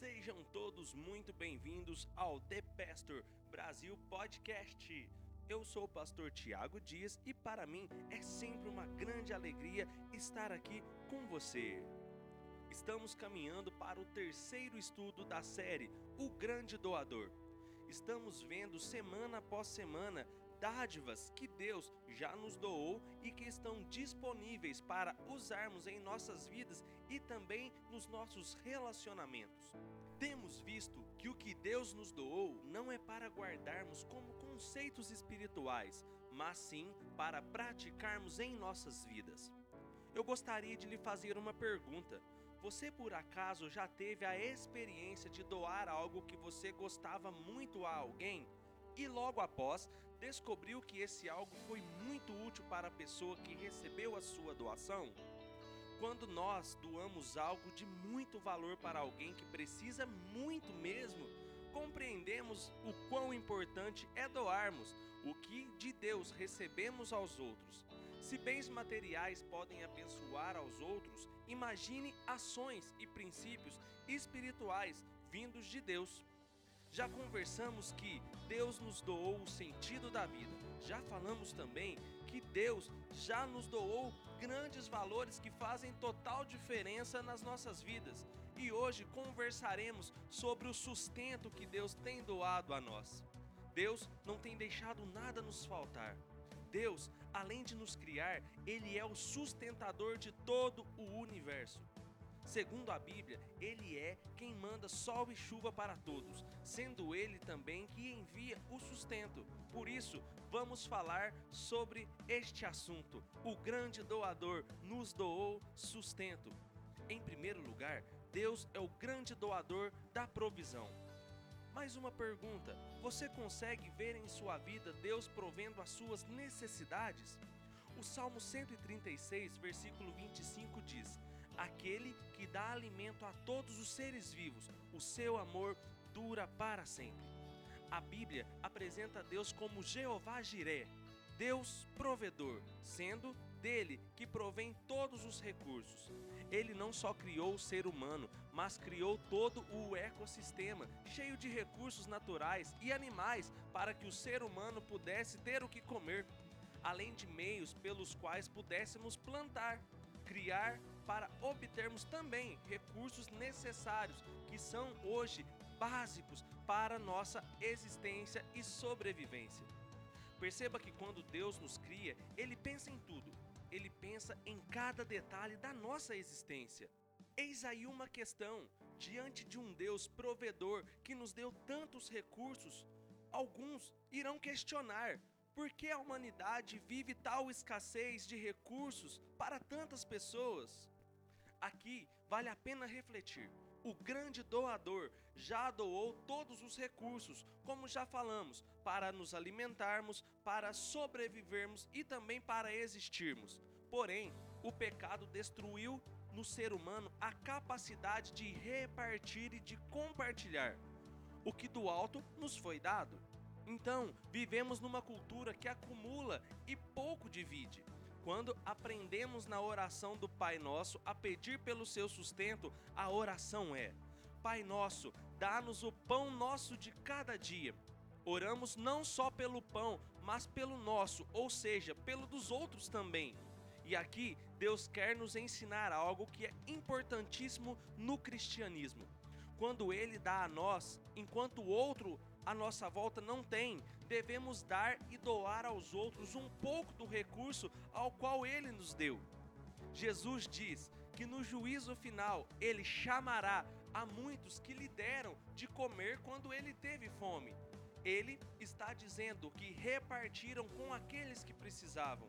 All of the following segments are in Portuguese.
Sejam todos muito bem-vindos ao The Pastor Brasil Podcast. Eu sou o pastor Tiago Dias e para mim é sempre uma grande alegria estar aqui com você. Estamos caminhando para o terceiro estudo da série O Grande Doador. Estamos vendo semana após semana dádivas que Deus já nos doou e que estão disponíveis para usarmos em nossas vidas e também nos nossos relacionamentos. Temos visto que o que Deus nos doou não é para guardarmos como conceitos espirituais, mas sim para praticarmos em nossas vidas. Eu gostaria de lhe fazer uma pergunta. Você por acaso já teve a experiência de doar algo que você gostava muito a alguém? e logo após descobriu que esse algo foi muito útil para a pessoa que recebeu a sua doação? Quando nós doamos algo de muito valor para alguém que precisa muito mesmo, compreendemos o quão importante é doarmos o que de Deus recebemos aos outros. Se bens materiais podem abençoar aos outros, imagine ações e princípios espirituais vindos de Deus. Já conversamos que Deus nos doou o sentido da vida. Já falamos também que Deus já nos doou grandes valores que fazem total diferença nas nossas vidas. E hoje conversaremos sobre o sustento que Deus tem doado a nós. Deus não tem deixado nada nos faltar. Deus, além de nos criar, Ele é o sustentador de todo o universo. Segundo a Bíblia, ele é quem manda sol e chuva para todos, sendo ele também que envia o sustento. Por isso, vamos falar sobre este assunto. O grande doador nos doou sustento. Em primeiro lugar, Deus é o grande doador da provisão. Mais uma pergunta: você consegue ver em sua vida Deus provendo as suas necessidades? O Salmo 136, versículo 25 diz: aquele que dá alimento a todos os seres vivos. O seu amor dura para sempre. A Bíblia apresenta Deus como Jeová Jiré, Deus provedor, sendo dele que provém todos os recursos. Ele não só criou o ser humano, mas criou todo o ecossistema, cheio de recursos naturais e animais, para que o ser humano pudesse ter o que comer, além de meios pelos quais pudéssemos plantar, criar para obtermos também recursos necessários que são hoje básicos para nossa existência e sobrevivência. Perceba que quando Deus nos cria, Ele pensa em tudo, Ele pensa em cada detalhe da nossa existência. Eis aí uma questão: diante de um Deus provedor que nos deu tantos recursos, alguns irão questionar por que a humanidade vive tal escassez de recursos para tantas pessoas? Aqui vale a pena refletir. O grande doador já doou todos os recursos, como já falamos, para nos alimentarmos, para sobrevivermos e também para existirmos. Porém, o pecado destruiu no ser humano a capacidade de repartir e de compartilhar o que do alto nos foi dado. Então, vivemos numa cultura que acumula e pouco divide. Quando aprendemos na oração do Pai Nosso a pedir pelo seu sustento, a oração é: Pai Nosso, dá-nos o pão nosso de cada dia. Oramos não só pelo pão, mas pelo nosso, ou seja, pelo dos outros também. E aqui Deus quer nos ensinar algo que é importantíssimo no cristianismo. Quando Ele dá a nós, enquanto o outro à nossa volta não tem, devemos dar e doar aos outros um pouco do recurso ao qual ele nos deu. Jesus diz que no juízo final ele chamará a muitos que lhe deram de comer quando ele teve fome. Ele está dizendo que repartiram com aqueles que precisavam.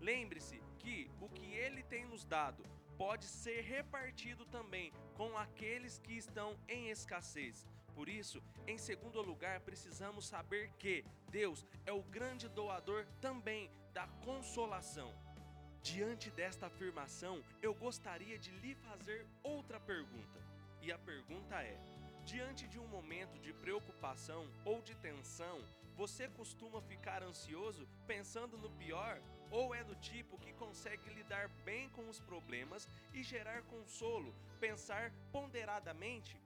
Lembre-se que o que ele tem nos dado pode ser repartido também com aqueles que estão em escassez. Por isso, em segundo lugar, precisamos saber que Deus é o grande doador também da consolação. Diante desta afirmação, eu gostaria de lhe fazer outra pergunta. E a pergunta é: diante de um momento de preocupação ou de tensão, você costuma ficar ansioso pensando no pior? Ou é do tipo que consegue lidar bem com os problemas e gerar consolo, pensar ponderadamente?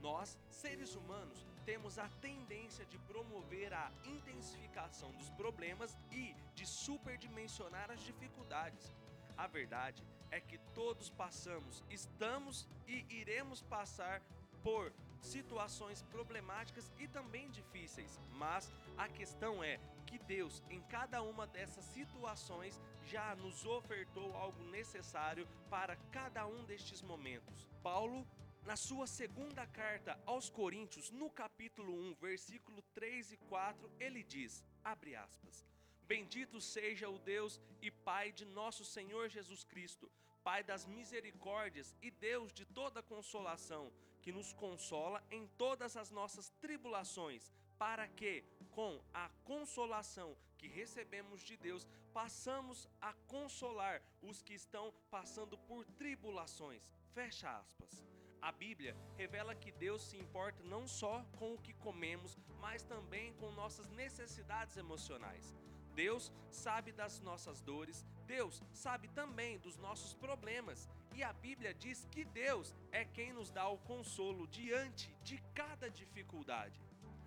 Nós, seres humanos, temos a tendência de promover a intensificação dos problemas e de superdimensionar as dificuldades. A verdade é que todos passamos, estamos e iremos passar por situações problemáticas e também difíceis, mas a questão é que Deus, em cada uma dessas situações, já nos ofertou algo necessário para cada um destes momentos. Paulo, na sua segunda carta aos Coríntios, no capítulo 1, versículo 3 e 4, ele diz: abre aspas. Bendito seja o Deus e Pai de nosso Senhor Jesus Cristo, Pai das misericórdias e Deus de toda consolação, que nos consola em todas as nossas tribulações, para que, com a consolação que recebemos de Deus, passamos a consolar os que estão passando por tribulações. Fecha aspas. A Bíblia revela que Deus se importa não só com o que comemos, mas também com nossas necessidades emocionais. Deus sabe das nossas dores, Deus sabe também dos nossos problemas, e a Bíblia diz que Deus é quem nos dá o consolo diante de cada dificuldade.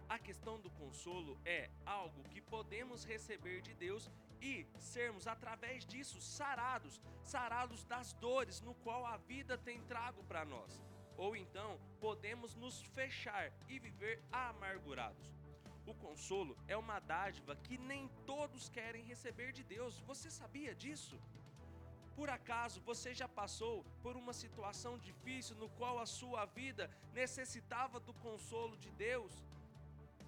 A questão do consolo é algo que podemos receber de Deus e sermos através disso sarados, sarados das dores no qual a vida tem trago para nós. Ou então podemos nos fechar e viver amargurados. O consolo é uma dádiva que nem todos querem receber de Deus. Você sabia disso? Por acaso você já passou por uma situação difícil no qual a sua vida necessitava do consolo de Deus?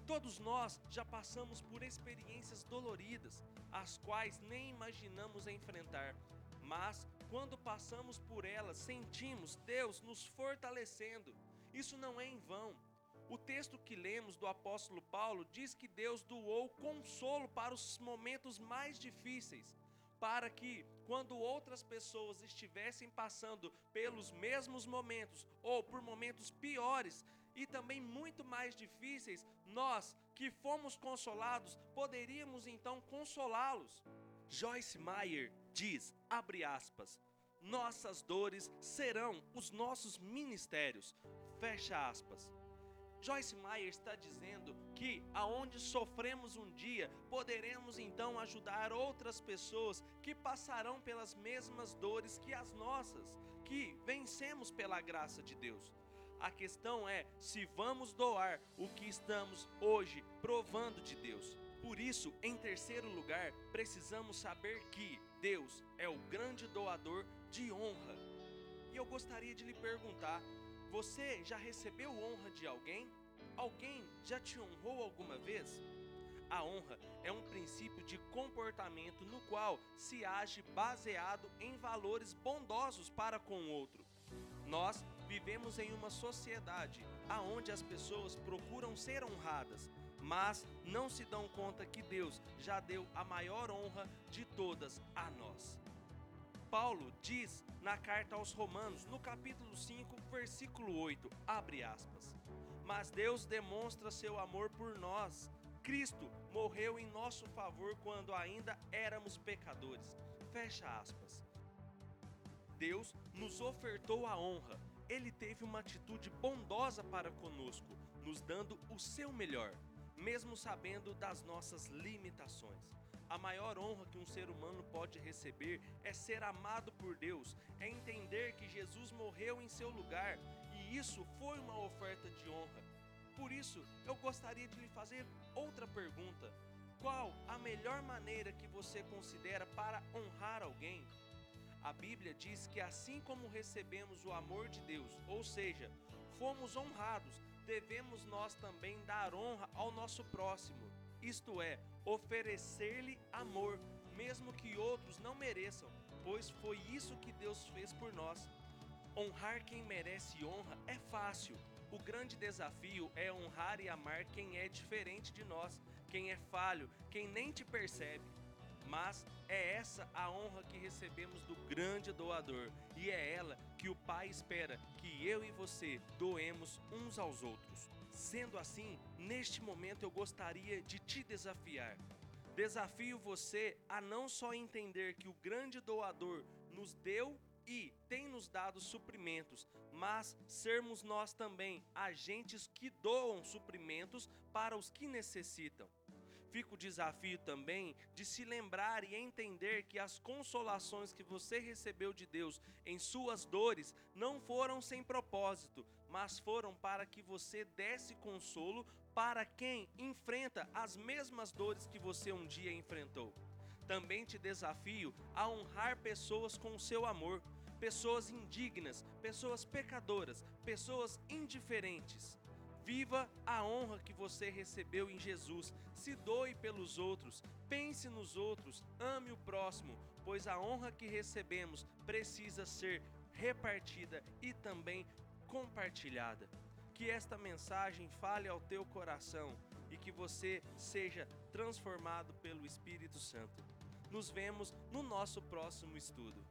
Todos nós já passamos por experiências doloridas, as quais nem imaginamos enfrentar, mas quando passamos por elas, sentimos Deus nos fortalecendo. Isso não é em vão. O texto que lemos do apóstolo Paulo diz que Deus doou consolo para os momentos mais difíceis, para que, quando outras pessoas estivessem passando pelos mesmos momentos ou por momentos piores e também muito mais difíceis, nós que fomos consolados poderíamos então consolá-los. Joyce Meyer diz, abre aspas, nossas dores serão os nossos ministérios, fecha aspas. Joyce Meyer está dizendo que aonde sofremos um dia, poderemos então ajudar outras pessoas que passarão pelas mesmas dores que as nossas, que vencemos pela graça de Deus. A questão é se vamos doar o que estamos hoje provando de Deus. Por isso, em terceiro lugar, precisamos saber que Deus é o grande doador de honra. E eu gostaria de lhe perguntar: você já recebeu honra de alguém? Alguém já te honrou alguma vez? A honra é um princípio de comportamento no qual se age baseado em valores bondosos para com o outro. Nós vivemos em uma sociedade aonde as pessoas procuram ser honradas, mas não se dão conta que Deus já deu a maior honra de todas a nós. Paulo diz na carta aos Romanos, no capítulo 5, versículo 8, abre aspas: Mas Deus demonstra seu amor por nós. Cristo morreu em nosso favor quando ainda éramos pecadores. Fecha aspas. Deus nos ofertou a honra. Ele teve uma atitude bondosa para conosco, nos dando o seu melhor, mesmo sabendo das nossas limitações. A maior honra que um ser humano pode receber é ser amado por Deus, é entender que Jesus morreu em seu lugar e isso foi uma oferta de honra. Por isso, eu gostaria de lhe fazer outra pergunta: qual a melhor maneira que você considera para honrar alguém? A Bíblia diz que assim como recebemos o amor de Deus, ou seja, fomos honrados, devemos nós também dar honra ao nosso próximo isto é, oferecer-lhe amor, mesmo que outros não mereçam, pois foi isso que Deus fez por nós. Honrar quem merece honra é fácil. O grande desafio é honrar e amar quem é diferente de nós, quem é falho, quem nem te percebe. Mas é essa a honra que recebemos do grande doador, e é ela que o Pai espera que eu e você doemos uns aos outros. Sendo assim, neste momento eu gostaria de te desafiar. Desafio você a não só entender que o grande doador nos deu e tem nos dado suprimentos, mas sermos nós também agentes que doam suprimentos para os que necessitam. Fica o desafio também de se lembrar e entender que as consolações que você recebeu de Deus em suas dores não foram sem propósito, mas foram para que você desse consolo para quem enfrenta as mesmas dores que você um dia enfrentou. Também te desafio a honrar pessoas com o seu amor, pessoas indignas, pessoas pecadoras, pessoas indiferentes. Viva a honra que você recebeu em Jesus. Se doe pelos outros, pense nos outros, ame o próximo, pois a honra que recebemos precisa ser repartida e também compartilhada. Que esta mensagem fale ao teu coração e que você seja transformado pelo Espírito Santo. Nos vemos no nosso próximo estudo.